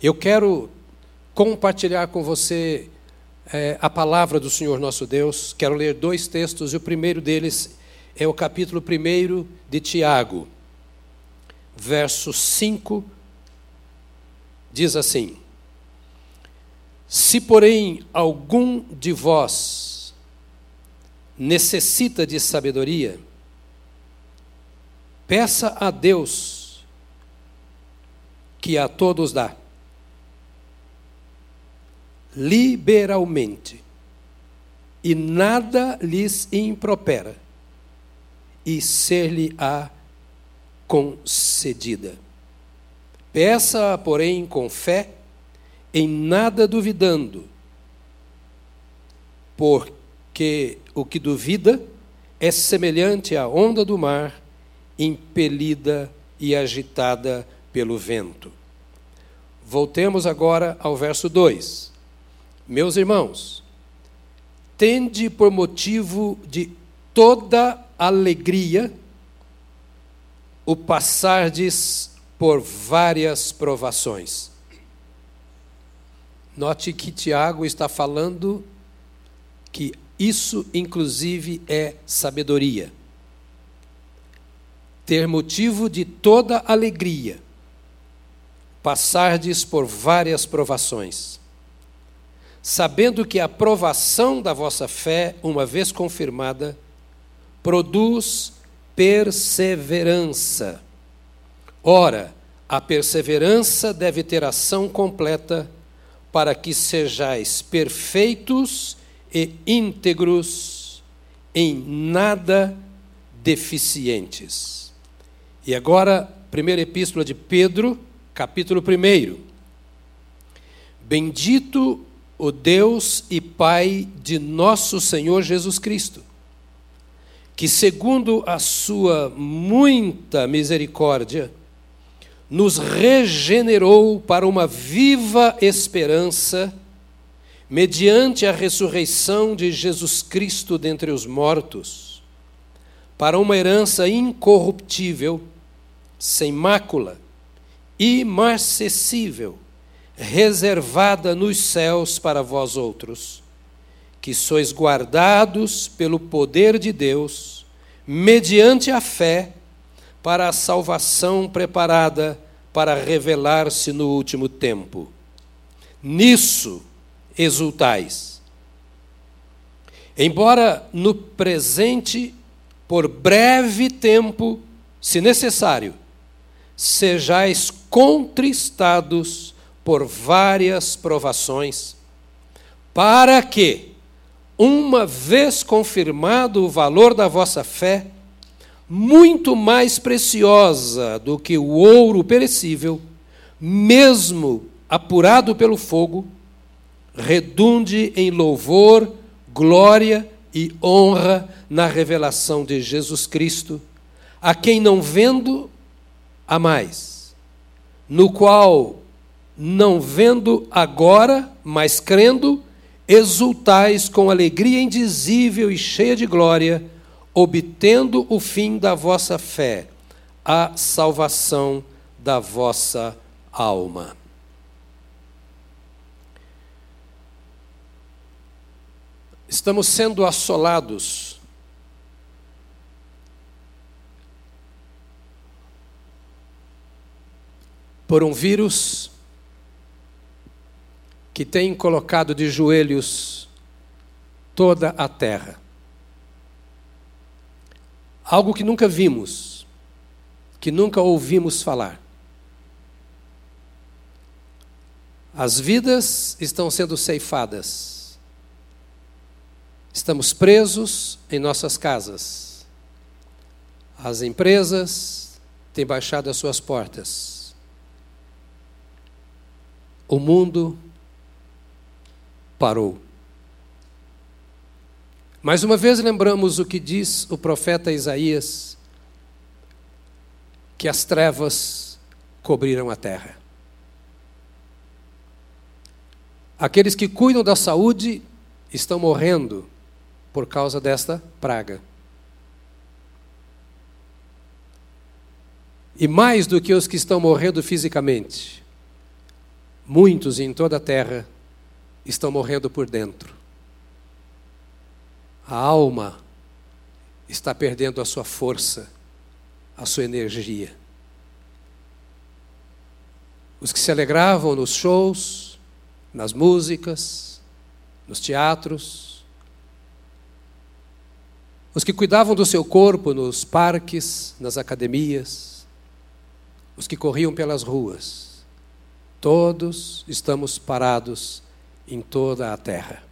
Eu quero compartilhar com você é, a palavra do Senhor nosso Deus. Quero ler dois textos, e o primeiro deles é o capítulo 1 de Tiago, verso 5, diz assim: Se, porém, algum de vós necessita de sabedoria, peça a Deus, que a todos dá liberalmente, e nada lhes impropera, e ser-lhe-á concedida. Peça, porém, com fé, em nada duvidando, porque o que duvida é semelhante à onda do mar, impelida e agitada pelo vento. Voltemos agora ao verso 2. Meus irmãos, tende por motivo de toda alegria o passardes por várias provações. Note que Tiago está falando que isso, inclusive, é sabedoria. Ter motivo de toda alegria, passardes por várias provações sabendo que a provação da vossa fé, uma vez confirmada, produz perseverança. Ora, a perseverança deve ter ação completa para que sejais perfeitos e íntegros, em nada deficientes. E agora, primeira epístola de Pedro, capítulo 1. Bendito o Deus e Pai de nosso Senhor Jesus Cristo, que, segundo a sua muita misericórdia, nos regenerou para uma viva esperança, mediante a ressurreição de Jesus Cristo dentre os mortos, para uma herança incorruptível, sem mácula, imarcessível, reservada nos céus para vós outros, que sois guardados pelo poder de Deus, mediante a fé, para a salvação preparada para revelar-se no último tempo. Nisso exultais. Embora no presente, por breve tempo, se necessário, sejais contristados por várias provações, para que, uma vez confirmado o valor da vossa fé, muito mais preciosa do que o ouro perecível, mesmo apurado pelo fogo, redunde em louvor, glória e honra na revelação de Jesus Cristo, a quem não vendo, a mais, no qual não vendo agora, mas crendo, exultais com alegria indizível e cheia de glória, obtendo o fim da vossa fé, a salvação da vossa alma. Estamos sendo assolados por um vírus que tem colocado de joelhos toda a terra. Algo que nunca vimos, que nunca ouvimos falar. As vidas estão sendo ceifadas. Estamos presos em nossas casas. As empresas têm baixado as suas portas. O mundo parou. Mais uma vez lembramos o que diz o profeta Isaías: que as trevas cobriram a terra. Aqueles que cuidam da saúde estão morrendo por causa desta praga. E mais do que os que estão morrendo fisicamente, muitos em toda a terra estão morrendo por dentro. A alma está perdendo a sua força, a sua energia. Os que se alegravam nos shows, nas músicas, nos teatros, os que cuidavam do seu corpo nos parques, nas academias, os que corriam pelas ruas, todos estamos parados em toda a terra.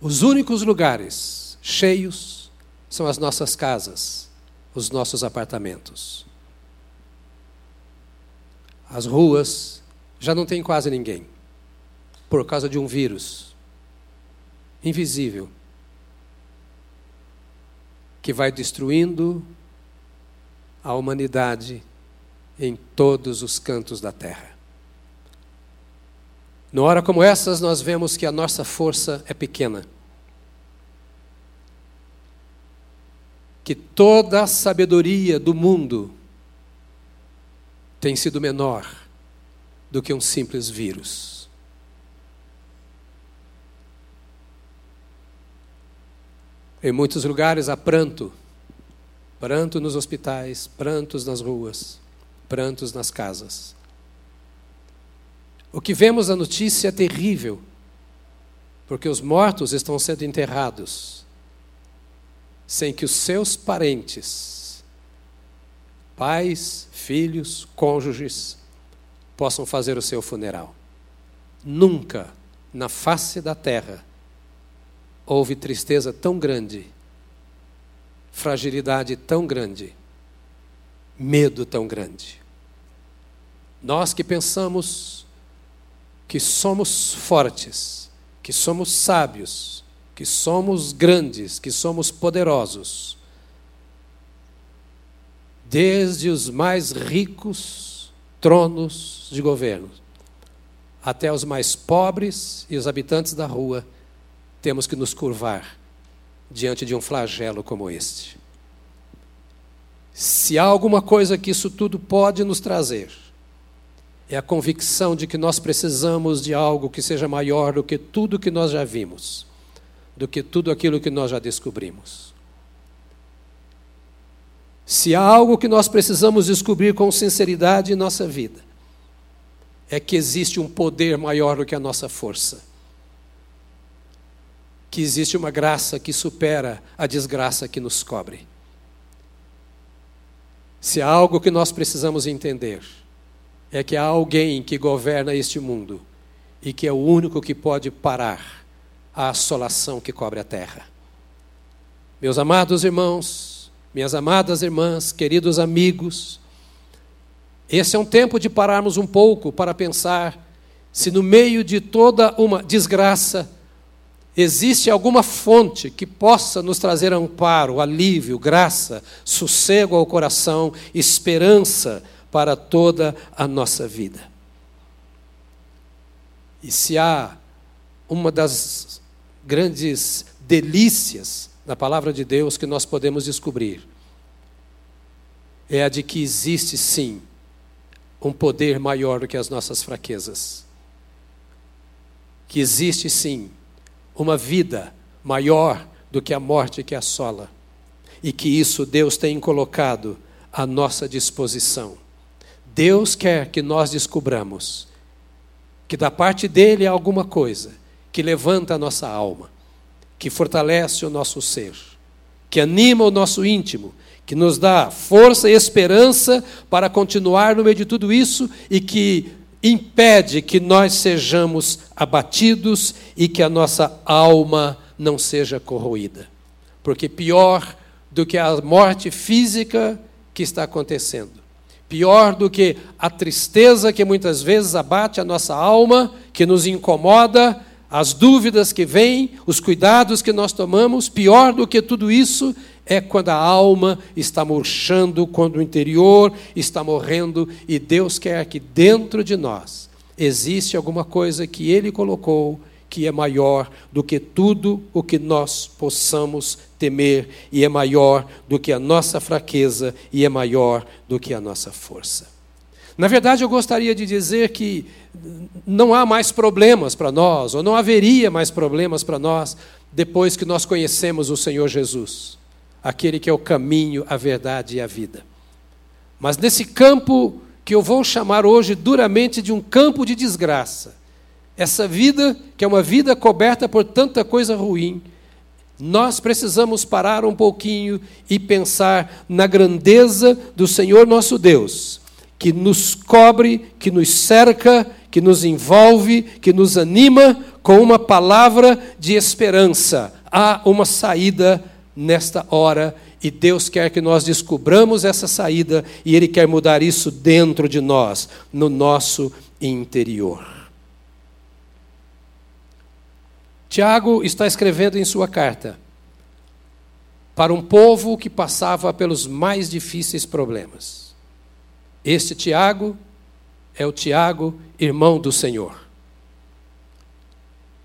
Os únicos lugares cheios são as nossas casas, os nossos apartamentos. As ruas já não tem quase ninguém, por causa de um vírus invisível que vai destruindo a humanidade em todos os cantos da terra. Numa hora como essas, nós vemos que a nossa força é pequena. Que toda a sabedoria do mundo tem sido menor do que um simples vírus. Em muitos lugares há pranto, pranto nos hospitais, prantos nas ruas, prantos nas casas. O que vemos na notícia é terrível, porque os mortos estão sendo enterrados sem que os seus parentes, pais, filhos, cônjuges, possam fazer o seu funeral. Nunca na face da terra houve tristeza tão grande, fragilidade tão grande, medo tão grande. Nós que pensamos que somos fortes, que somos sábios, que somos grandes, que somos poderosos. Desde os mais ricos tronos de governo até os mais pobres e os habitantes da rua, temos que nos curvar diante de um flagelo como este. Se há alguma coisa que isso tudo pode nos trazer, é a convicção de que nós precisamos de algo que seja maior do que tudo que nós já vimos, do que tudo aquilo que nós já descobrimos. Se há algo que nós precisamos descobrir com sinceridade em nossa vida, é que existe um poder maior do que a nossa força. Que existe uma graça que supera a desgraça que nos cobre. Se há algo que nós precisamos entender, é que há alguém que governa este mundo e que é o único que pode parar a assolação que cobre a terra. Meus amados irmãos, minhas amadas irmãs, queridos amigos, esse é um tempo de pararmos um pouco para pensar se no meio de toda uma desgraça existe alguma fonte que possa nos trazer amparo, alívio, graça, sossego ao coração, esperança para toda a nossa vida. E se há uma das grandes delícias na palavra de Deus que nós podemos descobrir, é a de que existe sim um poder maior do que as nossas fraquezas. Que existe sim uma vida maior do que a morte que assola. E que isso Deus tem colocado à nossa disposição. Deus quer que nós descubramos que da parte dele há alguma coisa que levanta a nossa alma, que fortalece o nosso ser, que anima o nosso íntimo, que nos dá força e esperança para continuar no meio de tudo isso e que impede que nós sejamos abatidos e que a nossa alma não seja corroída. Porque pior do que a morte física que está acontecendo Pior do que a tristeza que muitas vezes abate a nossa alma, que nos incomoda, as dúvidas que vêm, os cuidados que nós tomamos, pior do que tudo isso é quando a alma está murchando, quando o interior está morrendo e Deus quer que dentro de nós existe alguma coisa que Ele colocou que é maior do que tudo o que nós possamos temer, e é maior do que a nossa fraqueza, e é maior do que a nossa força. Na verdade, eu gostaria de dizer que não há mais problemas para nós, ou não haveria mais problemas para nós, depois que nós conhecemos o Senhor Jesus, aquele que é o caminho, a verdade e a vida. Mas nesse campo que eu vou chamar hoje duramente de um campo de desgraça, essa vida, que é uma vida coberta por tanta coisa ruim, nós precisamos parar um pouquinho e pensar na grandeza do Senhor nosso Deus, que nos cobre, que nos cerca, que nos envolve, que nos anima com uma palavra de esperança. Há uma saída nesta hora e Deus quer que nós descubramos essa saída e Ele quer mudar isso dentro de nós, no nosso interior. Tiago está escrevendo em sua carta para um povo que passava pelos mais difíceis problemas. Este Tiago é o Tiago, irmão do Senhor.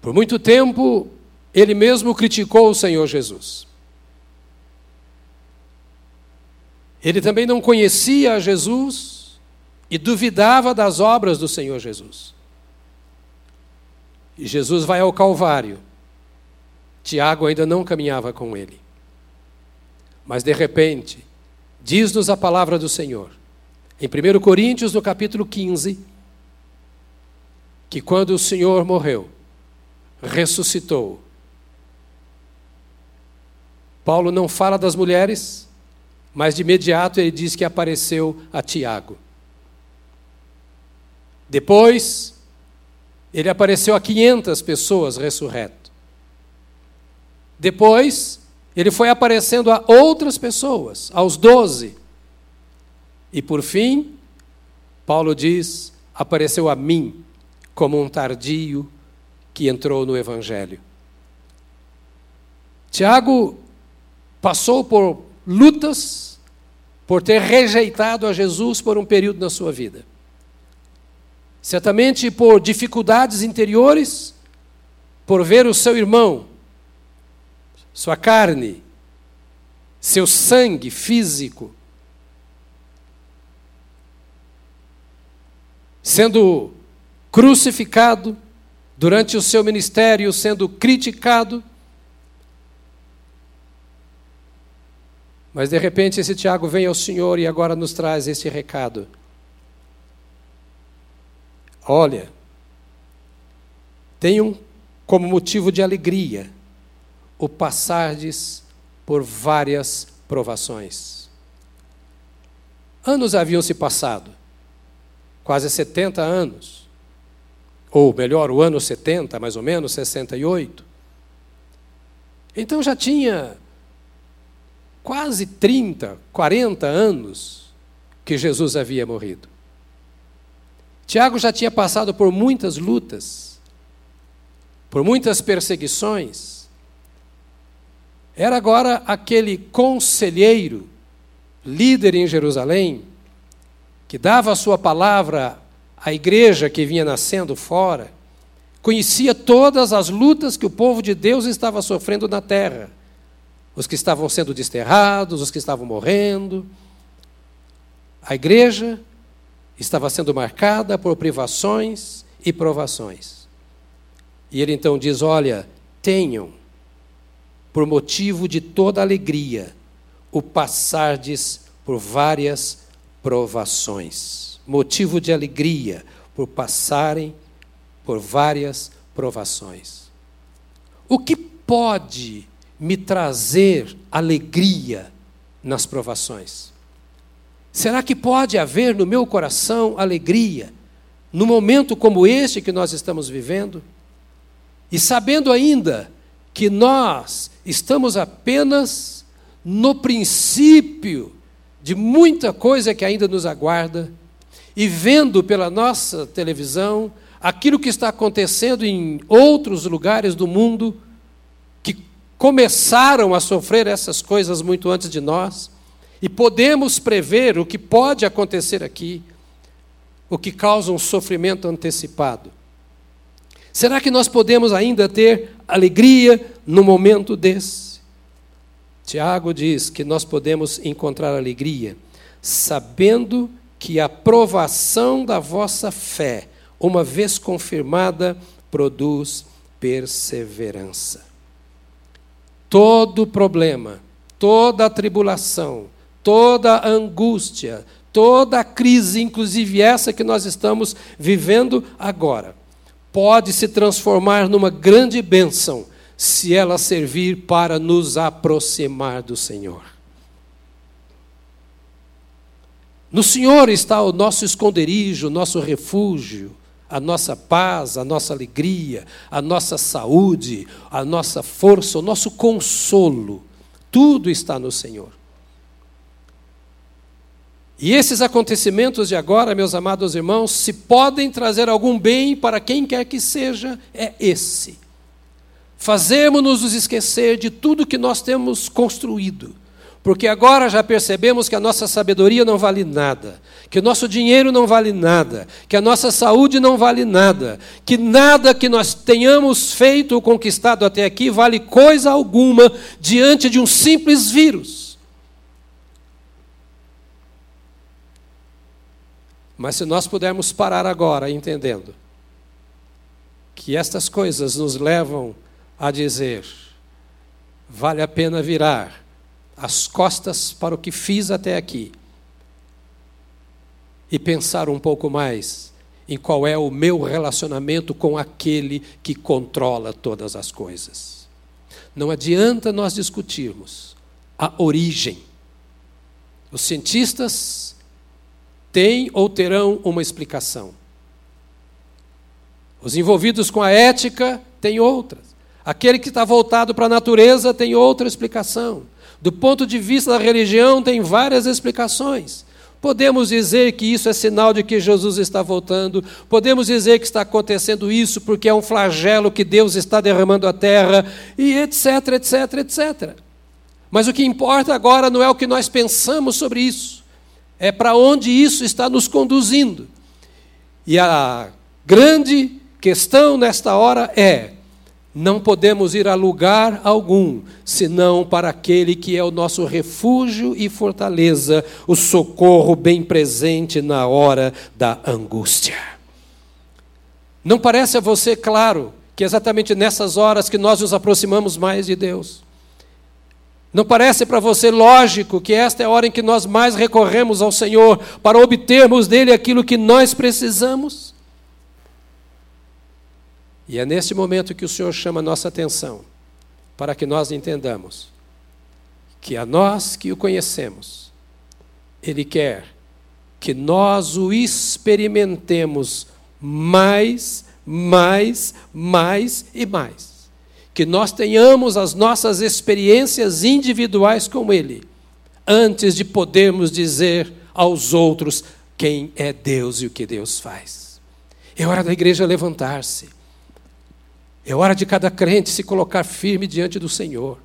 Por muito tempo, ele mesmo criticou o Senhor Jesus. Ele também não conhecia Jesus e duvidava das obras do Senhor Jesus. E Jesus vai ao Calvário. Tiago ainda não caminhava com ele. Mas de repente, diz-nos a palavra do Senhor, em 1 Coríntios, no capítulo 15, que quando o Senhor morreu, ressuscitou. Paulo não fala das mulheres, mas de imediato ele diz que apareceu a Tiago. Depois, ele apareceu a 500 pessoas ressurreto. Depois, ele foi aparecendo a outras pessoas, aos doze. E por fim, Paulo diz: apareceu a mim como um tardio que entrou no Evangelho. Tiago passou por lutas por ter rejeitado a Jesus por um período na sua vida. Certamente por dificuldades interiores, por ver o seu irmão, sua carne, seu sangue físico, sendo crucificado durante o seu ministério, sendo criticado, Mas de repente esse Tiago vem ao Senhor e agora nos traz esse recado. Olha, tenham como motivo de alegria o passardes por várias provações. Anos haviam se passado, quase 70 anos, ou melhor, o ano 70, mais ou menos, 68. Então já tinha quase 30, 40 anos que Jesus havia morrido. Tiago já tinha passado por muitas lutas, por muitas perseguições. Era agora aquele conselheiro, líder em Jerusalém, que dava a sua palavra à igreja que vinha nascendo fora, conhecia todas as lutas que o povo de Deus estava sofrendo na terra os que estavam sendo desterrados, os que estavam morrendo. A igreja estava sendo marcada por privações e provações. E ele então diz: Olha, tenham, por motivo de toda alegria, o passardes por várias provações. Motivo de alegria por passarem por várias provações. O que pode me trazer alegria nas provações? Será que pode haver no meu coração alegria no momento como este que nós estamos vivendo? E sabendo ainda que nós estamos apenas no princípio de muita coisa que ainda nos aguarda, e vendo pela nossa televisão aquilo que está acontecendo em outros lugares do mundo, começaram a sofrer essas coisas muito antes de nós, e podemos prever o que pode acontecer aqui, o que causa um sofrimento antecipado. Será que nós podemos ainda ter alegria no momento desse? Tiago diz que nós podemos encontrar alegria sabendo que a provação da vossa fé, uma vez confirmada, produz perseverança. Todo problema, toda tribulação, toda angústia, toda crise, inclusive essa que nós estamos vivendo agora, pode se transformar numa grande bênção se ela servir para nos aproximar do Senhor. No Senhor está o nosso esconderijo, o nosso refúgio, a nossa paz, a nossa alegria, a nossa saúde, a nossa força, o nosso consolo. Tudo está no Senhor. E esses acontecimentos de agora, meus amados irmãos, se podem trazer algum bem para quem quer que seja, é esse. Fazemos-nos esquecer de tudo que nós temos construído, porque agora já percebemos que a nossa sabedoria não vale nada, que o nosso dinheiro não vale nada, que a nossa saúde não vale nada, que nada que nós tenhamos feito ou conquistado até aqui vale coisa alguma diante de um simples vírus. Mas se nós pudermos parar agora entendendo que estas coisas nos levam a dizer: vale a pena virar as costas para o que fiz até aqui e pensar um pouco mais em qual é o meu relacionamento com aquele que controla todas as coisas. Não adianta nós discutirmos a origem. Os cientistas têm ou terão uma explicação. Os envolvidos com a ética têm outras. Aquele que está voltado para a natureza tem outra explicação. Do ponto de vista da religião, tem várias explicações. Podemos dizer que isso é sinal de que Jesus está voltando, podemos dizer que está acontecendo isso porque é um flagelo que Deus está derramando à terra, e etc, etc, etc. Mas o que importa agora não é o que nós pensamos sobre isso, é para onde isso está nos conduzindo. E a grande questão nesta hora é: não podemos ir a lugar algum, senão para aquele que é o nosso refúgio e fortaleza, o socorro bem presente na hora da angústia. Não parece a você claro que é exatamente nessas horas que nós nos aproximamos mais de Deus? Não parece para você lógico que esta é a hora em que nós mais recorremos ao Senhor para obtermos dele aquilo que nós precisamos? E é neste momento que o Senhor chama a nossa atenção, para que nós entendamos que a nós que o conhecemos, Ele quer que nós o experimentemos mais, mais, mais e mais que nós tenhamos as nossas experiências individuais com Ele, antes de podermos dizer aos outros quem é Deus e o que Deus faz. É hora da igreja levantar-se. É hora de cada crente se colocar firme diante do Senhor.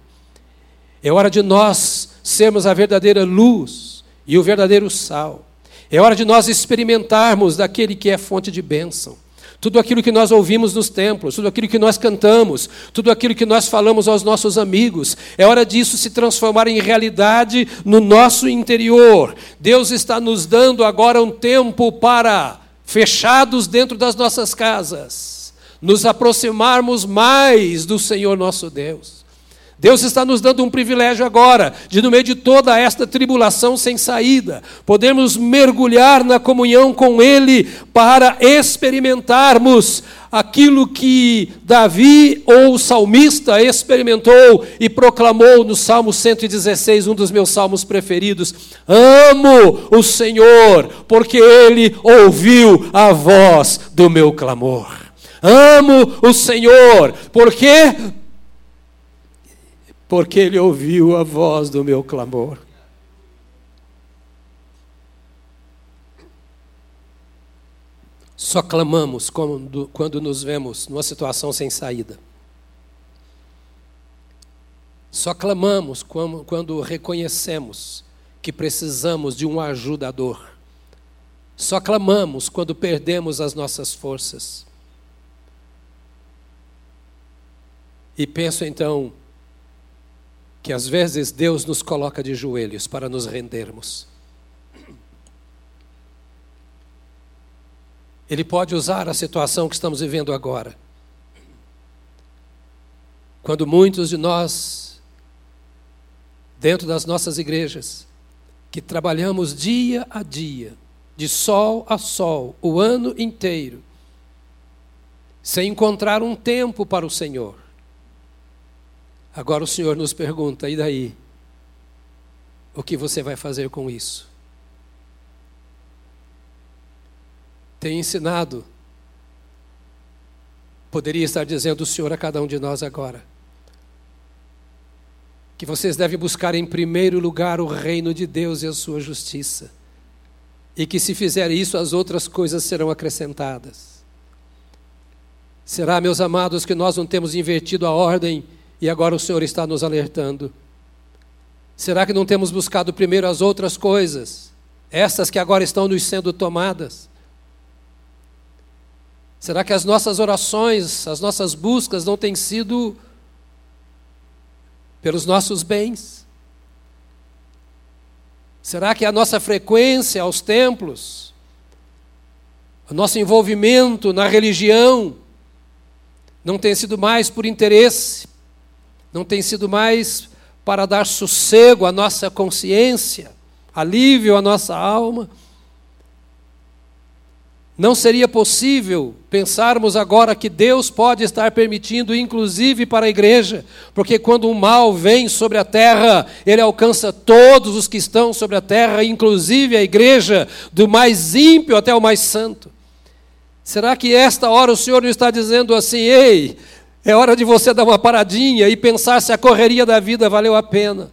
É hora de nós sermos a verdadeira luz e o verdadeiro sal. É hora de nós experimentarmos daquele que é fonte de bênção tudo aquilo que nós ouvimos nos templos, tudo aquilo que nós cantamos, tudo aquilo que nós falamos aos nossos amigos. É hora disso se transformar em realidade no nosso interior. Deus está nos dando agora um tempo para, fechados dentro das nossas casas, nos aproximarmos mais do Senhor nosso Deus. Deus está nos dando um privilégio agora, de no meio de toda esta tribulação sem saída, podermos mergulhar na comunhão com Ele para experimentarmos aquilo que Davi ou o salmista experimentou e proclamou no Salmo 116, um dos meus salmos preferidos: Amo o Senhor, porque Ele ouviu a voz do meu clamor. Amo o Senhor, porque porque ele ouviu a voz do meu clamor. Só clamamos quando, quando nos vemos numa situação sem saída. Só clamamos quando, quando reconhecemos que precisamos de um ajudador. Só clamamos quando perdemos as nossas forças. E penso então que às vezes Deus nos coloca de joelhos para nos rendermos. Ele pode usar a situação que estamos vivendo agora. Quando muitos de nós, dentro das nossas igrejas, que trabalhamos dia a dia, de sol a sol, o ano inteiro, sem encontrar um tempo para o Senhor. Agora o Senhor nos pergunta: e daí? O que você vai fazer com isso? Tem ensinado, poderia estar dizendo o Senhor a cada um de nós agora, que vocês devem buscar em primeiro lugar o reino de Deus e a sua justiça, e que se fizer isso, as outras coisas serão acrescentadas. Será, meus amados, que nós não temos invertido a ordem e agora o Senhor está nos alertando? Será que não temos buscado primeiro as outras coisas, essas que agora estão nos sendo tomadas? Será que as nossas orações, as nossas buscas não têm sido pelos nossos bens? Será que a nossa frequência aos templos, o nosso envolvimento na religião, não tem sido mais por interesse, não tem sido mais para dar sossego à nossa consciência, alívio à nossa alma. Não seria possível pensarmos agora que Deus pode estar permitindo, inclusive para a igreja, porque quando o mal vem sobre a terra, ele alcança todos os que estão sobre a terra, inclusive a igreja, do mais ímpio até o mais santo. Será que esta hora o Senhor não está dizendo assim, ei, é hora de você dar uma paradinha e pensar se a correria da vida valeu a pena?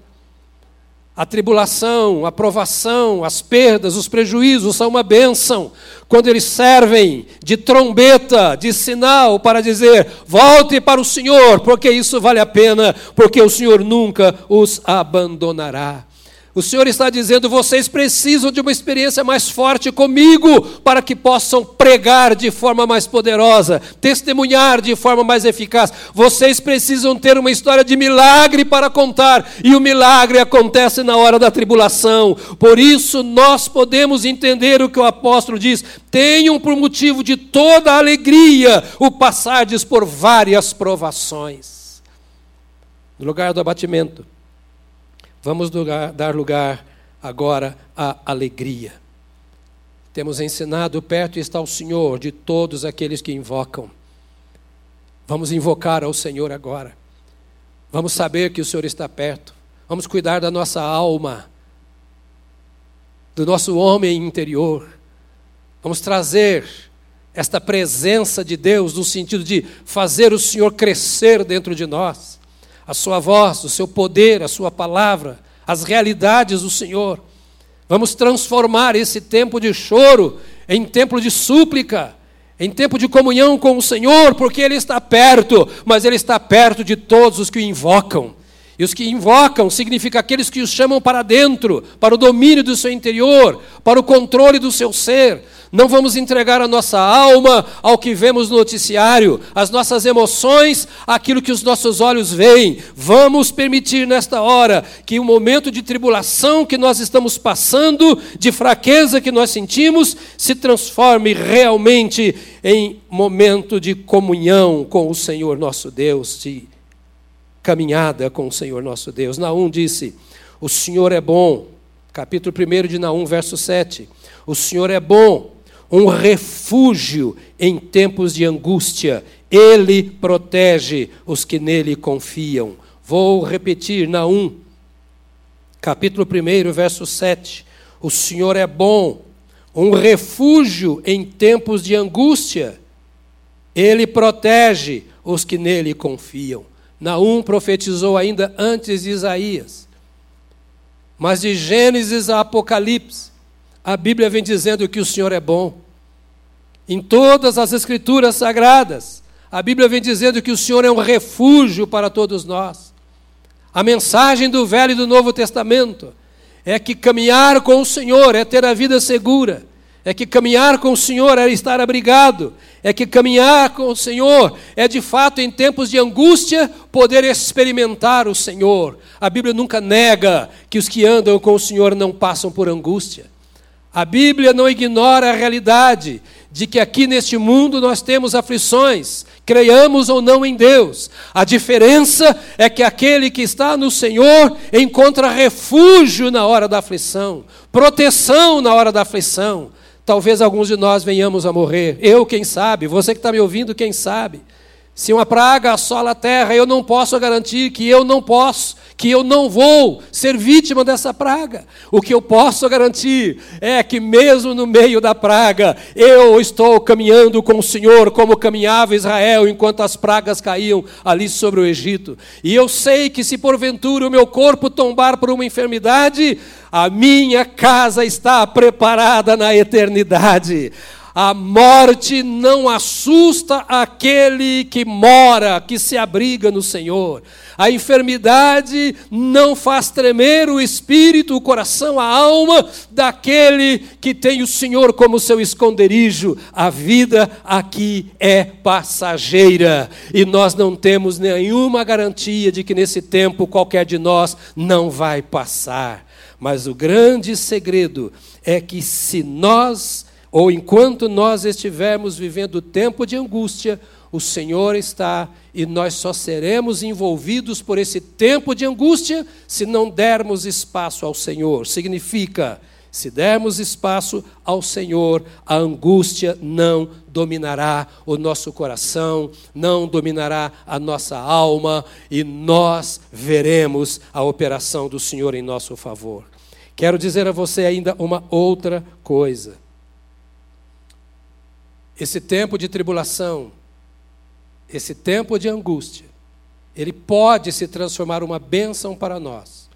A tribulação, a provação, as perdas, os prejuízos são uma bênção quando eles servem de trombeta, de sinal para dizer: volte para o Senhor, porque isso vale a pena, porque o Senhor nunca os abandonará. O Senhor está dizendo: vocês precisam de uma experiência mais forte comigo para que possam pregar de forma mais poderosa, testemunhar de forma mais eficaz. Vocês precisam ter uma história de milagre para contar, e o milagre acontece na hora da tribulação. Por isso, nós podemos entender o que o apóstolo diz: tenham por motivo de toda alegria o passardes por várias provações. No lugar do abatimento Vamos dar lugar agora à alegria. Temos ensinado: perto está o Senhor de todos aqueles que invocam. Vamos invocar ao Senhor agora. Vamos saber que o Senhor está perto. Vamos cuidar da nossa alma, do nosso homem interior. Vamos trazer esta presença de Deus no sentido de fazer o Senhor crescer dentro de nós a sua voz, o seu poder, a sua palavra, as realidades do Senhor. Vamos transformar esse tempo de choro em tempo de súplica, em tempo de comunhão com o Senhor, porque Ele está perto, mas Ele está perto de todos os que o invocam. E os que invocam significa aqueles que os chamam para dentro, para o domínio do seu interior, para o controle do seu ser, não vamos entregar a nossa alma ao que vemos no noticiário, as nossas emoções, aquilo que os nossos olhos veem. Vamos permitir nesta hora que o momento de tribulação que nós estamos passando, de fraqueza que nós sentimos, se transforme realmente em momento de comunhão com o Senhor nosso Deus, de caminhada com o Senhor nosso Deus. Naum disse: O Senhor é bom. Capítulo 1 de Naum, verso 7. O Senhor é bom um refúgio em tempos de angústia. Ele protege os que nele confiam. Vou repetir, Naum, capítulo 1, verso 7. O Senhor é bom, um refúgio em tempos de angústia. Ele protege os que nele confiam. Naum profetizou ainda antes de Isaías. Mas de Gênesis a Apocalipse, a Bíblia vem dizendo que o Senhor é bom. Em todas as Escrituras sagradas, a Bíblia vem dizendo que o Senhor é um refúgio para todos nós. A mensagem do Velho e do Novo Testamento é que caminhar com o Senhor é ter a vida segura, é que caminhar com o Senhor é estar abrigado, é que caminhar com o Senhor é de fato em tempos de angústia poder experimentar o Senhor. A Bíblia nunca nega que os que andam com o Senhor não passam por angústia. A Bíblia não ignora a realidade de que aqui neste mundo nós temos aflições, creiamos ou não em Deus. A diferença é que aquele que está no Senhor encontra refúgio na hora da aflição, proteção na hora da aflição. Talvez alguns de nós venhamos a morrer. Eu, quem sabe, você que está me ouvindo, quem sabe. Se uma praga assola a terra, eu não posso garantir que eu não posso, que eu não vou ser vítima dessa praga. O que eu posso garantir é que, mesmo no meio da praga, eu estou caminhando com o Senhor, como caminhava Israel enquanto as pragas caíam ali sobre o Egito. E eu sei que, se porventura o meu corpo tombar por uma enfermidade, a minha casa está preparada na eternidade. A morte não assusta aquele que mora, que se abriga no Senhor. A enfermidade não faz tremer o espírito, o coração, a alma daquele que tem o Senhor como seu esconderijo. A vida aqui é passageira e nós não temos nenhuma garantia de que nesse tempo qualquer de nós não vai passar. Mas o grande segredo é que se nós ou enquanto nós estivermos vivendo tempo de angústia, o Senhor está e nós só seremos envolvidos por esse tempo de angústia se não dermos espaço ao Senhor. Significa, se dermos espaço ao Senhor, a angústia não dominará o nosso coração, não dominará a nossa alma e nós veremos a operação do Senhor em nosso favor. Quero dizer a você ainda uma outra coisa. Esse tempo de tribulação, esse tempo de angústia, ele pode se transformar uma bênção para nós.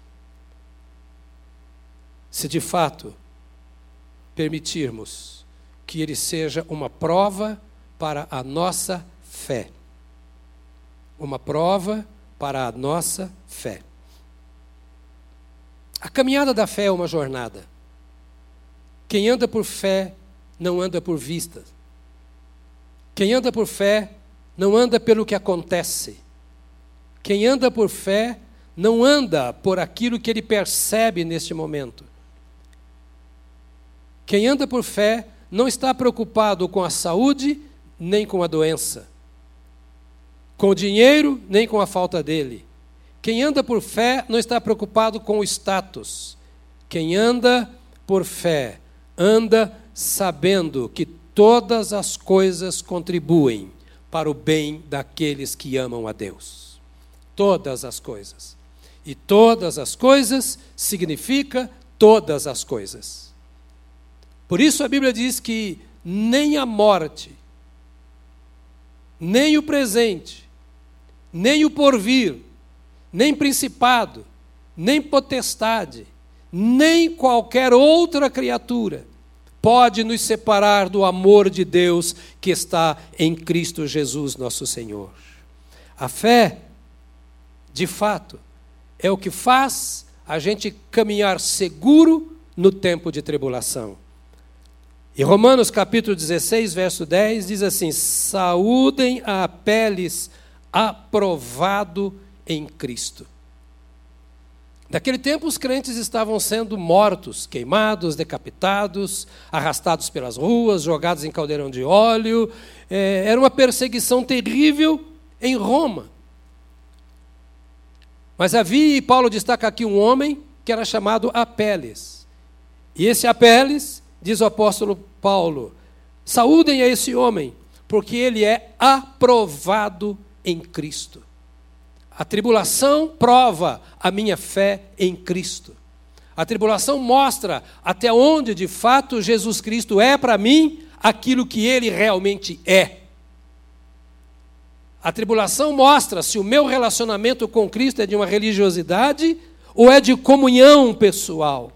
Se de fato permitirmos que ele seja uma prova para a nossa fé. Uma prova para a nossa fé. A caminhada da fé é uma jornada. Quem anda por fé não anda por vistas. Quem anda por fé não anda pelo que acontece. Quem anda por fé não anda por aquilo que ele percebe neste momento. Quem anda por fé não está preocupado com a saúde nem com a doença, com o dinheiro nem com a falta dele. Quem anda por fé não está preocupado com o status. Quem anda por fé anda sabendo que todas as coisas contribuem para o bem daqueles que amam a Deus. Todas as coisas. E todas as coisas significa todas as coisas. Por isso a Bíblia diz que nem a morte, nem o presente, nem o porvir, nem principado, nem potestade, nem qualquer outra criatura pode nos separar do amor de Deus que está em Cristo Jesus, nosso Senhor. A fé, de fato, é o que faz a gente caminhar seguro no tempo de tribulação. E Romanos capítulo 16, verso 10 diz assim: Saúdem a Apeles, aprovado em Cristo. Naquele tempo, os crentes estavam sendo mortos, queimados, decapitados, arrastados pelas ruas, jogados em caldeirão de óleo. É, era uma perseguição terrível em Roma. Mas havia, e Paulo destaca aqui, um homem que era chamado Apeles. E esse Apeles, diz o apóstolo Paulo, saúdem a esse homem, porque ele é aprovado em Cristo. A tribulação prova a minha fé em Cristo. A tribulação mostra até onde de fato Jesus Cristo é para mim aquilo que ele realmente é. A tribulação mostra se o meu relacionamento com Cristo é de uma religiosidade ou é de comunhão pessoal.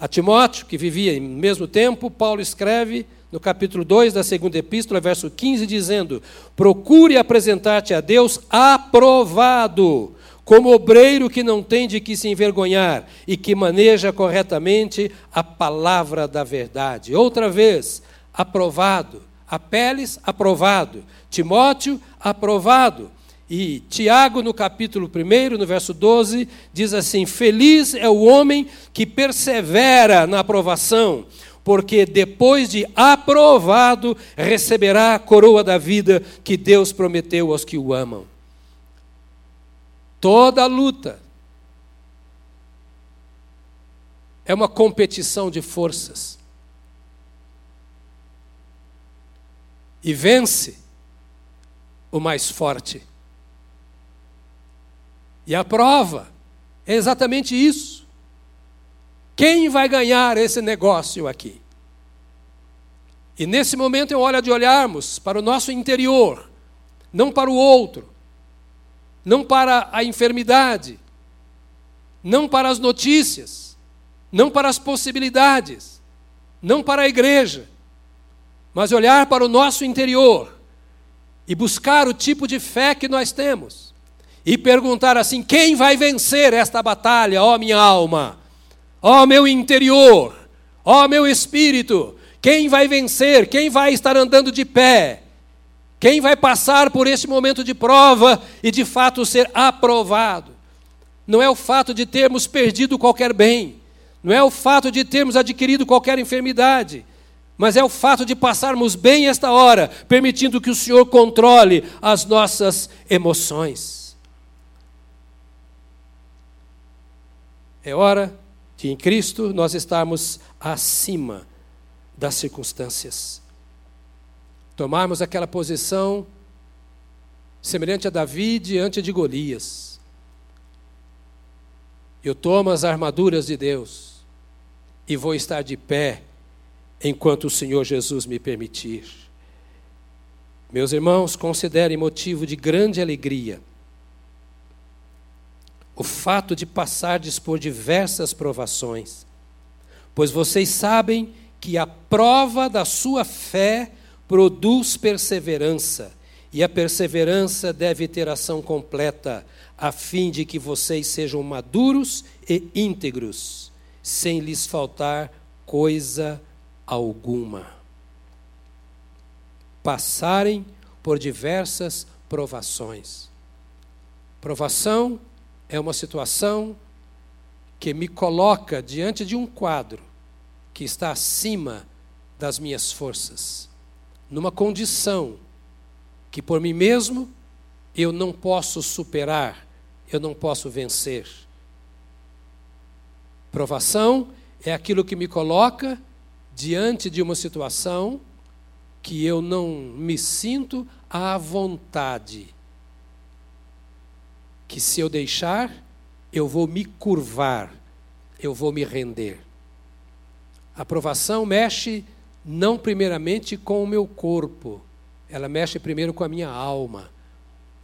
A Timóteo, que vivia no mesmo tempo, Paulo escreve no capítulo 2 da segunda epístola, verso 15, dizendo: Procure apresentar-te a Deus aprovado, como obreiro que não tem de que se envergonhar e que maneja corretamente a palavra da verdade. Outra vez, aprovado. Apeles, aprovado. Timóteo, aprovado. E Tiago, no capítulo 1, no verso 12, diz assim: Feliz é o homem que persevera na aprovação, porque depois de aprovado, receberá a coroa da vida que Deus prometeu aos que o amam. Toda luta é uma competição de forças. E vence o mais forte. E a prova é exatamente isso. Quem vai ganhar esse negócio aqui? E nesse momento é hora de olharmos para o nosso interior, não para o outro, não para a enfermidade, não para as notícias, não para as possibilidades, não para a igreja, mas olhar para o nosso interior e buscar o tipo de fé que nós temos e perguntar assim: quem vai vencer esta batalha, ó minha alma, ó meu interior, ó meu espírito? Quem vai vencer? Quem vai estar andando de pé? Quem vai passar por esse momento de prova e de fato ser aprovado? Não é o fato de termos perdido qualquer bem, não é o fato de termos adquirido qualquer enfermidade, mas é o fato de passarmos bem esta hora, permitindo que o Senhor controle as nossas emoções. É hora de, em Cristo, nós estarmos acima das circunstâncias. Tomarmos aquela posição semelhante a Davi diante de Golias. Eu tomo as armaduras de Deus e vou estar de pé enquanto o Senhor Jesus me permitir. Meus irmãos, considerem motivo de grande alegria o fato de passardes por diversas provações, pois vocês sabem que a prova da sua fé produz perseverança, e a perseverança deve ter ação completa, a fim de que vocês sejam maduros e íntegros, sem lhes faltar coisa alguma. Passarem por diversas provações. Provação é uma situação que me coloca diante de um quadro que está acima das minhas forças, numa condição que por mim mesmo eu não posso superar, eu não posso vencer. Provação é aquilo que me coloca diante de uma situação que eu não me sinto à vontade que se eu deixar, eu vou me curvar, eu vou me render. A aprovação mexe não primeiramente com o meu corpo, ela mexe primeiro com a minha alma,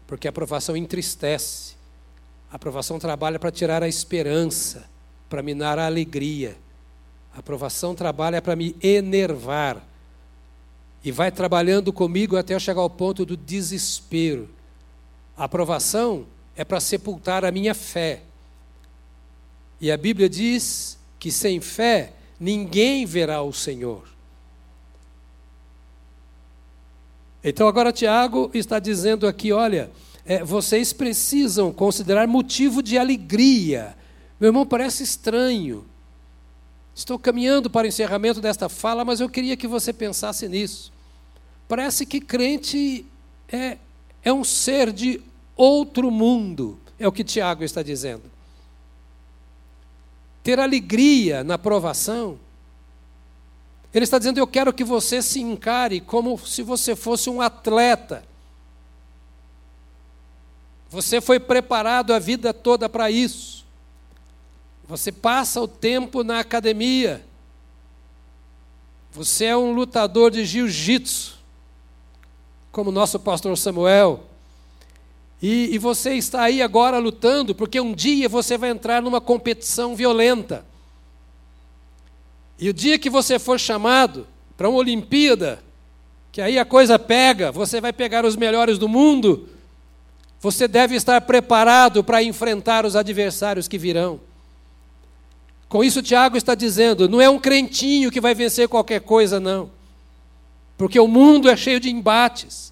porque a aprovação entristece. A aprovação trabalha para tirar a esperança, para minar a alegria. A aprovação trabalha para me enervar. E vai trabalhando comigo até eu chegar ao ponto do desespero. A aprovação é para sepultar a minha fé. E a Bíblia diz que sem fé ninguém verá o Senhor. Então agora Tiago está dizendo aqui: olha, é, vocês precisam considerar motivo de alegria. Meu irmão, parece estranho. Estou caminhando para o encerramento desta fala, mas eu queria que você pensasse nisso. Parece que crente é, é um ser de outro mundo, é o que Tiago está dizendo. Ter alegria na provação. Ele está dizendo: Eu quero que você se encare como se você fosse um atleta. Você foi preparado a vida toda para isso. Você passa o tempo na academia. Você é um lutador de jiu-jitsu, como nosso pastor Samuel. E, e você está aí agora lutando, porque um dia você vai entrar numa competição violenta. E o dia que você for chamado para uma Olimpíada, que aí a coisa pega, você vai pegar os melhores do mundo, você deve estar preparado para enfrentar os adversários que virão. Com isso, Tiago está dizendo: não é um crentinho que vai vencer qualquer coisa, não. Porque o mundo é cheio de embates.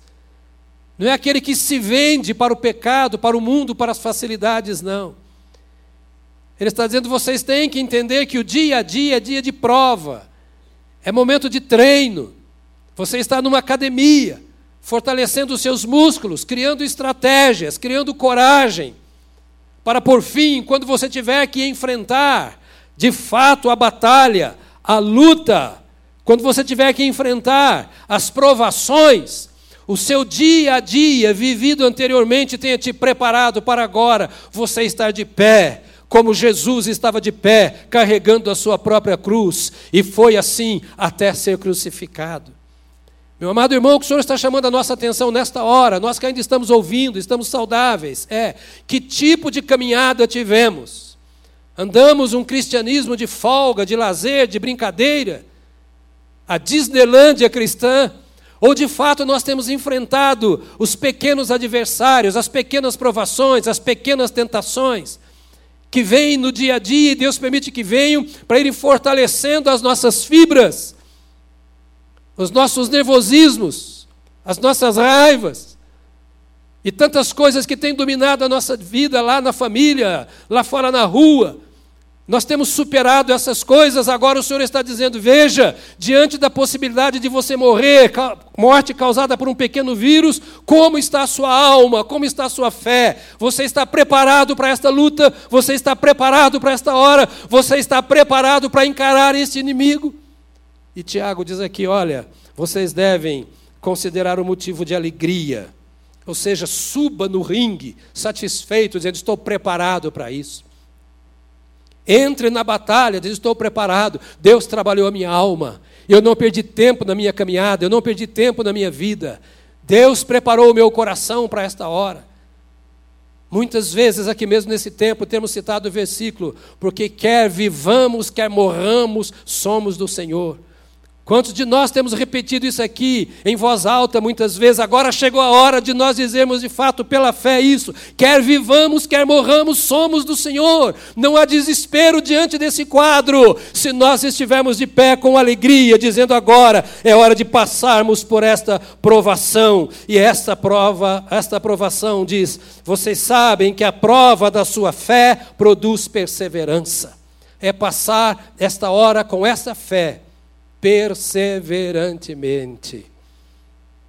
Não é aquele que se vende para o pecado, para o mundo, para as facilidades, não. Ele está dizendo: vocês têm que entender que o dia a dia é dia de prova, É momento de treino. Você está numa academia, fortalecendo os seus músculos, criando estratégias, criando coragem, para por fim, quando você tiver que enfrentar de fato a batalha, a luta, quando você tiver que enfrentar as provações, o seu dia a dia vivido anteriormente tenha te preparado para agora você estar de pé, como Jesus estava de pé, carregando a sua própria cruz, e foi assim até ser crucificado. Meu amado irmão, o que o Senhor está chamando a nossa atenção nesta hora, nós que ainda estamos ouvindo, estamos saudáveis, é que tipo de caminhada tivemos? Andamos um cristianismo de folga, de lazer, de brincadeira? A Disneylândia cristã? Ou de fato nós temos enfrentado os pequenos adversários, as pequenas provações, as pequenas tentações? que vêm no dia a dia, e Deus permite que venham para irem fortalecendo as nossas fibras, os nossos nervosismos, as nossas raivas, e tantas coisas que têm dominado a nossa vida lá na família, lá fora na rua. Nós temos superado essas coisas, agora o Senhor está dizendo: veja, diante da possibilidade de você morrer, morte causada por um pequeno vírus, como está a sua alma, como está a sua fé? Você está preparado para esta luta? Você está preparado para esta hora? Você está preparado para encarar este inimigo? E Tiago diz aqui: olha, vocês devem considerar o motivo de alegria, ou seja, suba no ringue, satisfeito, dizendo: estou preparado para isso. Entre na batalha, diz: Estou preparado. Deus trabalhou a minha alma. Eu não perdi tempo na minha caminhada, eu não perdi tempo na minha vida. Deus preparou o meu coração para esta hora. Muitas vezes, aqui mesmo nesse tempo, temos citado o versículo: Porque quer vivamos, quer morramos, somos do Senhor. Quantos de nós temos repetido isso aqui em voz alta muitas vezes? Agora chegou a hora de nós dizermos de fato pela fé isso. Quer vivamos, quer morramos, somos do Senhor. Não há desespero diante desse quadro. Se nós estivermos de pé com alegria, dizendo agora é hora de passarmos por esta provação. E esta prova, esta provação diz: vocês sabem que a prova da sua fé produz perseverança. É passar esta hora com essa fé perseverantemente.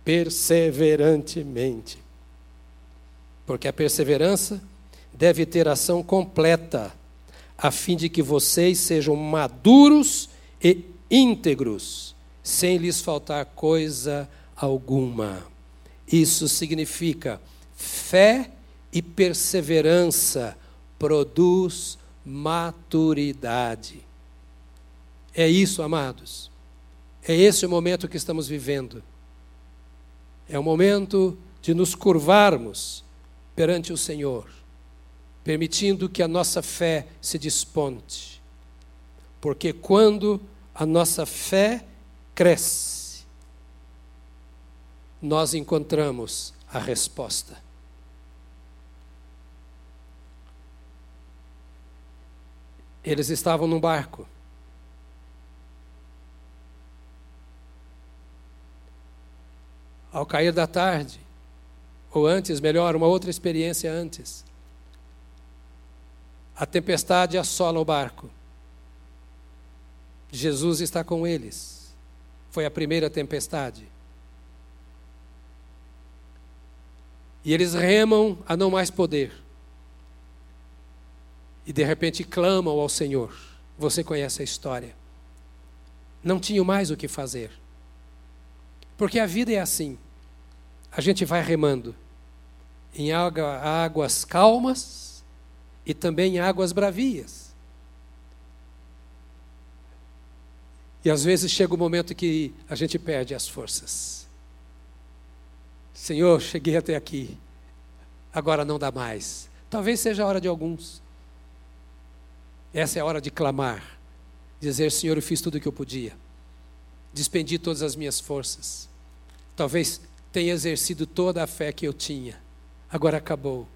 Perseverantemente. Porque a perseverança deve ter ação completa, a fim de que vocês sejam maduros e íntegros, sem lhes faltar coisa alguma. Isso significa fé e perseverança produz maturidade. É isso, amados. É esse o momento que estamos vivendo. É o momento de nos curvarmos perante o Senhor, permitindo que a nossa fé se desponte. Porque quando a nossa fé cresce, nós encontramos a resposta. Eles estavam num barco. Ao cair da tarde, ou antes, melhor, uma outra experiência antes. A tempestade assola o barco. Jesus está com eles. Foi a primeira tempestade. E eles remam a não mais poder. E de repente clamam ao Senhor. Você conhece a história. Não tinham mais o que fazer. Porque a vida é assim. A gente vai remando em água, águas calmas e também em águas bravias. E às vezes chega o um momento que a gente perde as forças. Senhor, cheguei até aqui, agora não dá mais. Talvez seja a hora de alguns. Essa é a hora de clamar, dizer: Senhor, eu fiz tudo o que eu podia, despendi todas as minhas forças. Talvez tenha exercido toda a fé que eu tinha, agora acabou.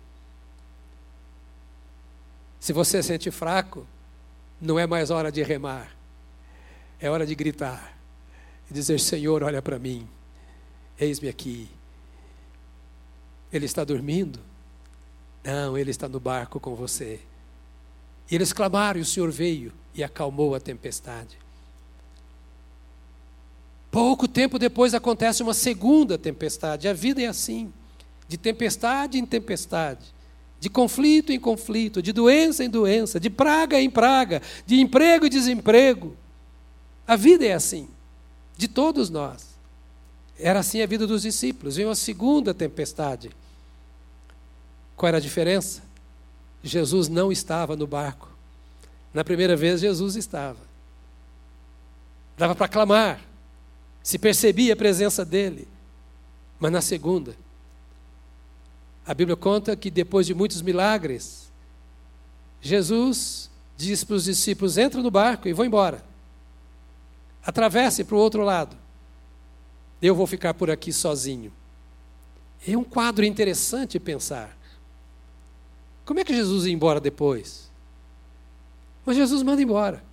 Se você se sente fraco, não é mais hora de remar, é hora de gritar e dizer: Senhor, olha para mim, eis-me aqui. Ele está dormindo? Não, ele está no barco com você. E eles clamaram e o Senhor veio e acalmou a tempestade. Pouco tempo depois acontece uma segunda tempestade. A vida é assim, de tempestade em tempestade, de conflito em conflito, de doença em doença, de praga em praga, de emprego em desemprego. A vida é assim, de todos nós. Era assim a vida dos discípulos. Veio uma segunda tempestade. Qual era a diferença? Jesus não estava no barco. Na primeira vez, Jesus estava. Dava para clamar, se percebia a presença dele. Mas na segunda, a Bíblia conta que depois de muitos milagres, Jesus diz para os discípulos: entra no barco e vão embora. Atravesse para o outro lado. Eu vou ficar por aqui sozinho. É um quadro interessante pensar. Como é que Jesus ia embora depois? Mas Jesus manda embora.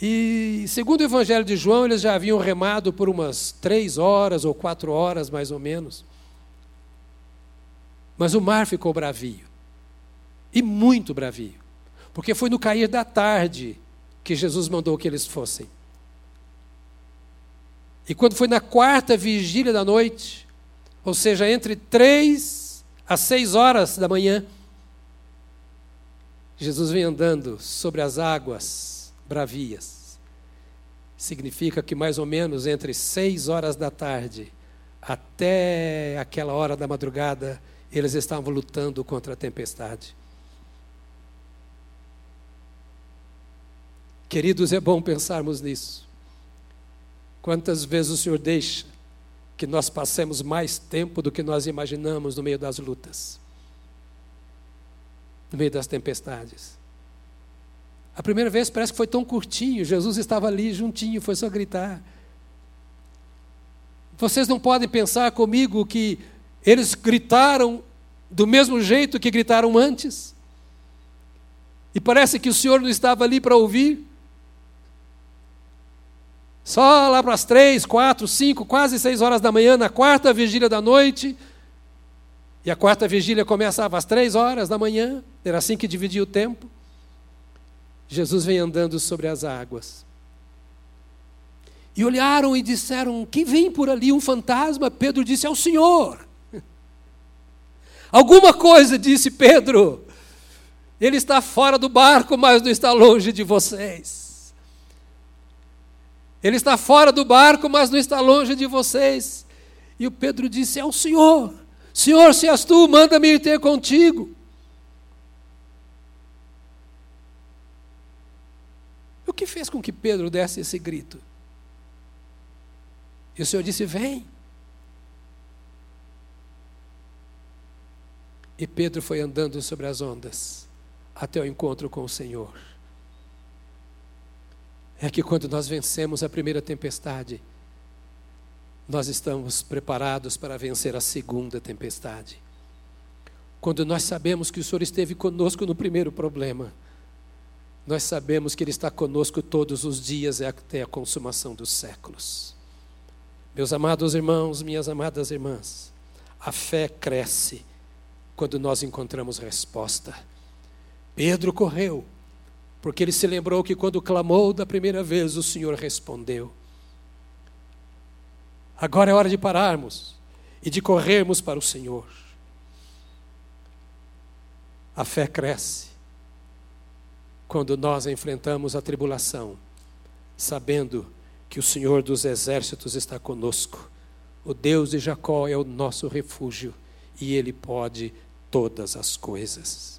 E segundo o Evangelho de João, eles já haviam remado por umas três horas ou quatro horas, mais ou menos. Mas o mar ficou bravio. E muito bravio. Porque foi no cair da tarde que Jesus mandou que eles fossem. E quando foi na quarta vigília da noite, ou seja, entre três às seis horas da manhã, Jesus vem andando sobre as águas bravias. Significa que mais ou menos entre seis horas da tarde até aquela hora da madrugada, eles estavam lutando contra a tempestade. Queridos, é bom pensarmos nisso. Quantas vezes o Senhor deixa que nós passemos mais tempo do que nós imaginamos no meio das lutas, no meio das tempestades? A primeira vez parece que foi tão curtinho, Jesus estava ali juntinho, foi só gritar. Vocês não podem pensar comigo que eles gritaram do mesmo jeito que gritaram antes? E parece que o Senhor não estava ali para ouvir. Só lá para as três, quatro, cinco, quase seis horas da manhã, na quarta vigília da noite. E a quarta vigília começava às três horas da manhã, era assim que dividia o tempo. Jesus vem andando sobre as águas. E olharam e disseram: Quem vem por ali? Um fantasma? Pedro disse: É o Senhor. Alguma coisa, disse Pedro. Ele está fora do barco, mas não está longe de vocês. Ele está fora do barco, mas não está longe de vocês. E o Pedro disse: É o Senhor. Senhor, se és tu, manda-me ir ter contigo. O que fez com que Pedro desse esse grito? E o Senhor disse: Vem. E Pedro foi andando sobre as ondas até o encontro com o Senhor é que quando nós vencemos a primeira tempestade, nós estamos preparados para vencer a segunda tempestade. Quando nós sabemos que o Senhor esteve conosco no primeiro problema, nós sabemos que Ele está conosco todos os dias até a consumação dos séculos. Meus amados irmãos, minhas amadas irmãs, a fé cresce quando nós encontramos resposta. Pedro correu, porque ele se lembrou que quando clamou da primeira vez, o Senhor respondeu. Agora é hora de pararmos e de corrermos para o Senhor. A fé cresce quando nós enfrentamos a tribulação, sabendo que o Senhor dos exércitos está conosco. O Deus de Jacó é o nosso refúgio e Ele pode todas as coisas.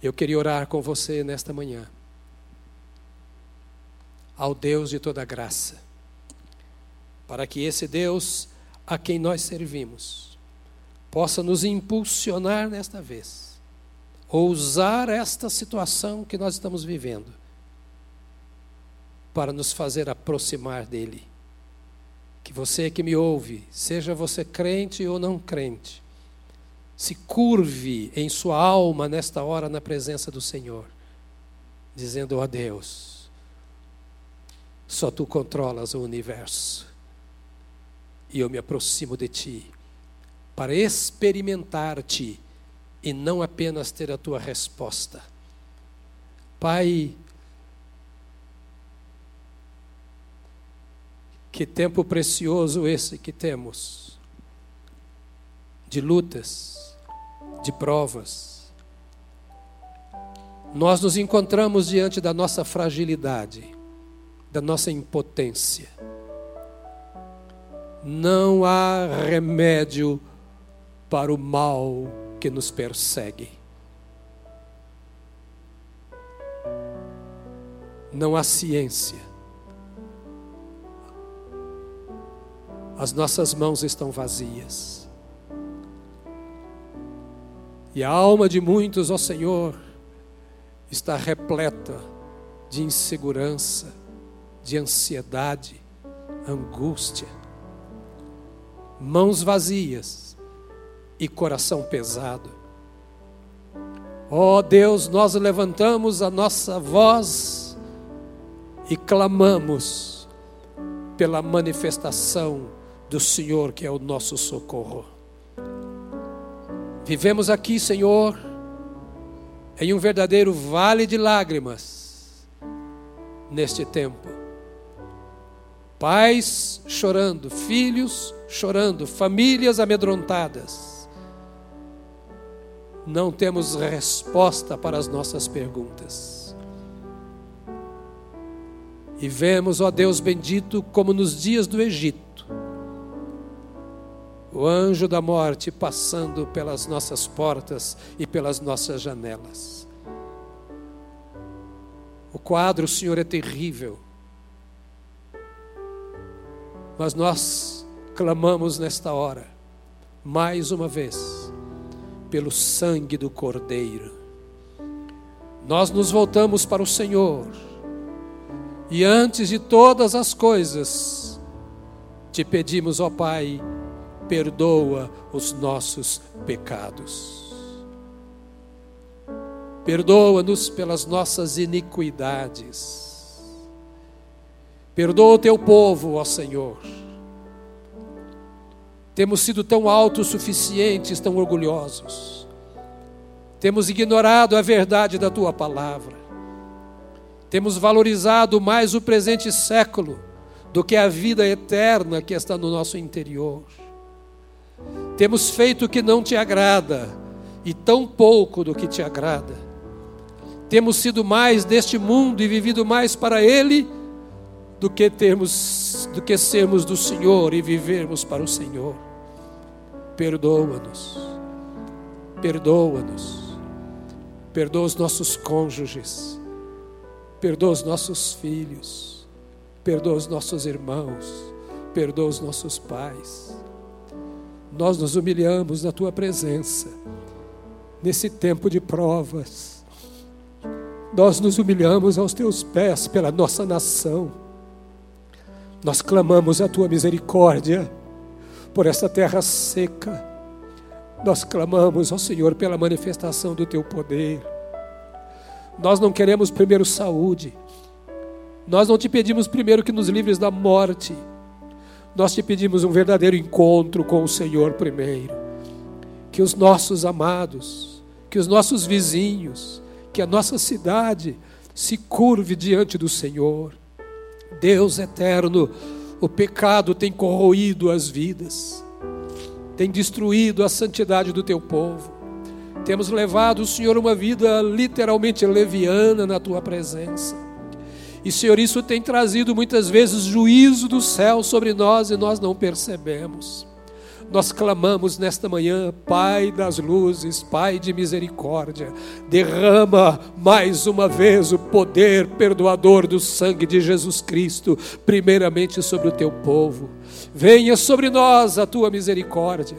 Eu queria orar com você nesta manhã. Ao Deus de toda graça, para que esse Deus a quem nós servimos possa nos impulsionar nesta vez, ou usar esta situação que nós estamos vivendo para nos fazer aproximar dele. Que você que me ouve, seja você crente ou não crente, se curve em sua alma nesta hora na presença do Senhor, dizendo: oh Deus, só tu controlas o universo, e eu me aproximo de ti para experimentar-te e não apenas ter a tua resposta. Pai, Que tempo precioso esse que temos de lutas, de provas. Nós nos encontramos diante da nossa fragilidade, da nossa impotência. Não há remédio para o mal que nos persegue. Não há ciência. As nossas mãos estão vazias. E a alma de muitos, ó Senhor, está repleta de insegurança, de ansiedade, angústia. Mãos vazias e coração pesado. Ó oh Deus, nós levantamos a nossa voz e clamamos pela manifestação do Senhor, que é o nosso socorro. Vivemos aqui, Senhor, em um verdadeiro vale de lágrimas neste tempo. Pais chorando, filhos chorando, famílias amedrontadas. Não temos resposta para as nossas perguntas. E vemos, ó Deus bendito, como nos dias do Egito, o anjo da morte passando pelas nossas portas e pelas nossas janelas. O quadro, Senhor, é terrível. Mas nós clamamos nesta hora, mais uma vez, pelo sangue do Cordeiro. Nós nos voltamos para o Senhor e antes de todas as coisas, te pedimos, ó Pai, perdoa os nossos pecados. Perdoa-nos pelas nossas iniquidades. Perdoa o teu povo, ó Senhor. Temos sido tão autossuficientes, tão orgulhosos. Temos ignorado a verdade da tua palavra. Temos valorizado mais o presente século do que a vida eterna que está no nosso interior. Temos feito o que não te agrada e tão pouco do que te agrada. Temos sido mais deste mundo e vivido mais para ele do que termos do que sermos do Senhor e vivermos para o Senhor. Perdoa-nos. Perdoa-nos. Perdoa os nossos cônjuges perdoa os nossos filhos, perdoa os nossos irmãos, perdoa os nossos pais. Nós nos humilhamos na tua presença, nesse tempo de provas. Nós nos humilhamos aos teus pés pela nossa nação. Nós clamamos a tua misericórdia por essa terra seca. Nós clamamos ao Senhor pela manifestação do teu poder. Nós não queremos primeiro saúde. Nós não te pedimos primeiro que nos livres da morte. Nós te pedimos um verdadeiro encontro com o Senhor primeiro. Que os nossos amados, que os nossos vizinhos, que a nossa cidade se curve diante do Senhor. Deus eterno, o pecado tem corroído as vidas, tem destruído a santidade do teu povo. Temos levado, Senhor, uma vida literalmente leviana na tua presença. E, Senhor, isso tem trazido muitas vezes juízo do céu sobre nós e nós não percebemos. Nós clamamos nesta manhã, Pai das luzes, Pai de misericórdia, derrama mais uma vez o poder perdoador do sangue de Jesus Cristo, primeiramente sobre o teu povo. Venha sobre nós a tua misericórdia.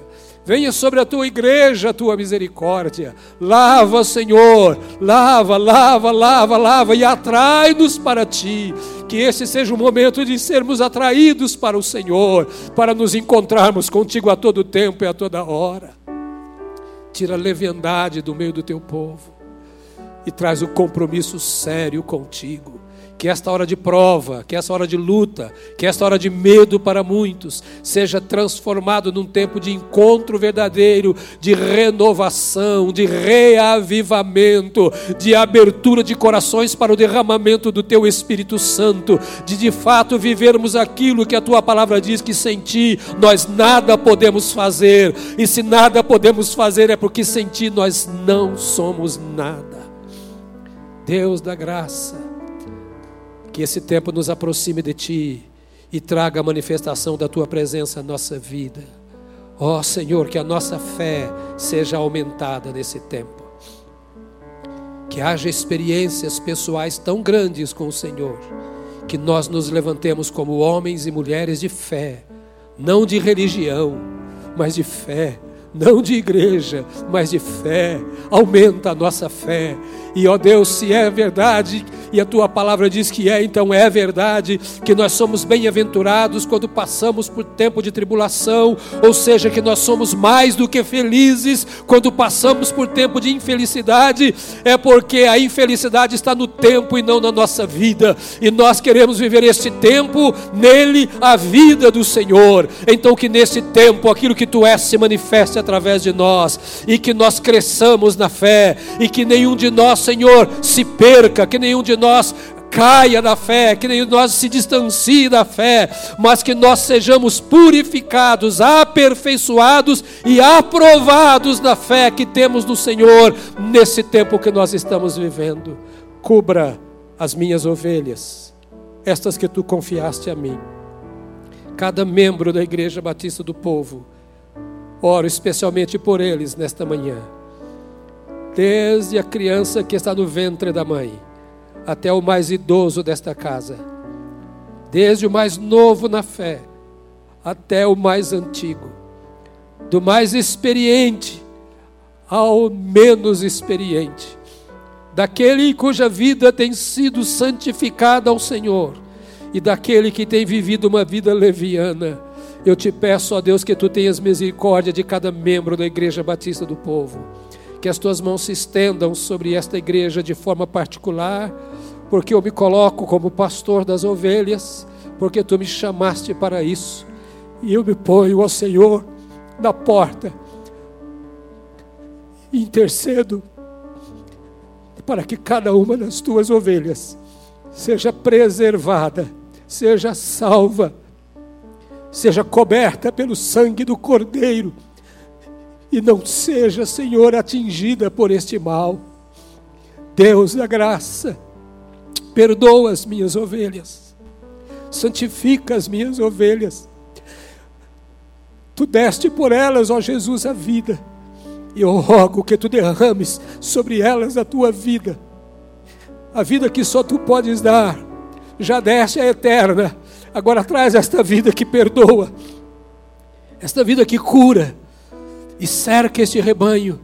Venha sobre a tua igreja a tua misericórdia. Lava, Senhor, lava, lava, lava, lava e atrai-nos para ti. Que esse seja o momento de sermos atraídos para o Senhor, para nos encontrarmos contigo a todo tempo e a toda hora. Tira a leviandade do meio do teu povo e traz o compromisso sério contigo que esta hora de prova, que esta hora de luta, que esta hora de medo para muitos, seja transformado num tempo de encontro verdadeiro, de renovação, de reavivamento, de abertura de corações para o derramamento do teu Espírito Santo, de de fato vivermos aquilo que a tua palavra diz que sem ti nós nada podemos fazer, e se nada podemos fazer é porque sem ti nós não somos nada. Deus da graça, que esse tempo nos aproxime de Ti e traga a manifestação da Tua presença à nossa vida. Ó oh, Senhor, que a nossa fé seja aumentada nesse tempo. Que haja experiências pessoais tão grandes com o Senhor, que nós nos levantemos como homens e mulheres de fé, não de religião, mas de fé não de igreja, mas de fé. Aumenta a nossa fé. E ó Deus, se é verdade, e a tua palavra diz que é, então é verdade, que nós somos bem-aventurados quando passamos por tempo de tribulação, ou seja, que nós somos mais do que felizes quando passamos por tempo de infelicidade, é porque a infelicidade está no tempo e não na nossa vida, e nós queremos viver este tempo, nele a vida do Senhor. Então, que nesse tempo aquilo que tu és se manifeste através de nós e que nós cresçamos na fé e que nenhum de nós, Senhor, se perca, que nenhum de nós caia da fé, que nenhum de nós se distancie da fé, mas que nós sejamos purificados, aperfeiçoados e aprovados na fé que temos no Senhor nesse tempo que nós estamos vivendo. Cubra as minhas ovelhas, estas que tu confiaste a mim. Cada membro da Igreja Batista do Povo Oro especialmente por eles nesta manhã. Desde a criança que está no ventre da mãe, até o mais idoso desta casa. Desde o mais novo na fé, até o mais antigo. Do mais experiente ao menos experiente. Daquele cuja vida tem sido santificada ao Senhor e daquele que tem vivido uma vida leviana eu te peço, ó Deus, que tu tenhas misericórdia de cada membro da Igreja Batista do Povo. Que as tuas mãos se estendam sobre esta igreja de forma particular, porque eu me coloco como pastor das ovelhas, porque tu me chamaste para isso. E eu me ponho ao Senhor na porta, intercedo para que cada uma das tuas ovelhas seja preservada, seja salva seja coberta pelo sangue do Cordeiro e não seja, Senhor, atingida por este mal. Deus da graça, perdoa as minhas ovelhas, santifica as minhas ovelhas. Tu deste por elas, ó Jesus, a vida, e eu rogo que tu derrames sobre elas a tua vida, a vida que só tu podes dar, já deste a eterna Agora traz esta vida que perdoa, esta vida que cura, e cerca este rebanho.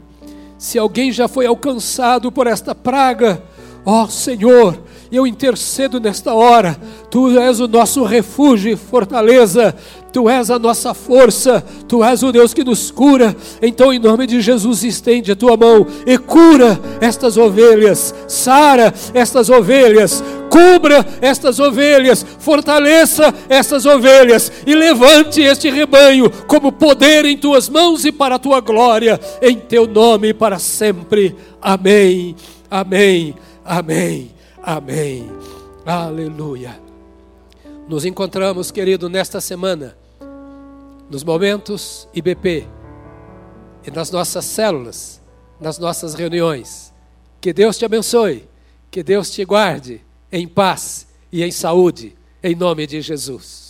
Se alguém já foi alcançado por esta praga, ó Senhor, eu intercedo nesta hora, Tu és o nosso refúgio e fortaleza, Tu és a nossa força, Tu és o Deus que nos cura. Então, em nome de Jesus, estende a tua mão e cura estas ovelhas, sara estas ovelhas, cubra estas ovelhas, fortaleça estas ovelhas. E levante este rebanho como poder em tuas mãos e para a tua glória, em teu nome para sempre. Amém, amém, amém, amém. Aleluia. Nos encontramos, querido, nesta semana nos momentos IBP e nas nossas células, nas nossas reuniões. Que Deus te abençoe, que Deus te guarde em paz e em saúde, em nome de Jesus.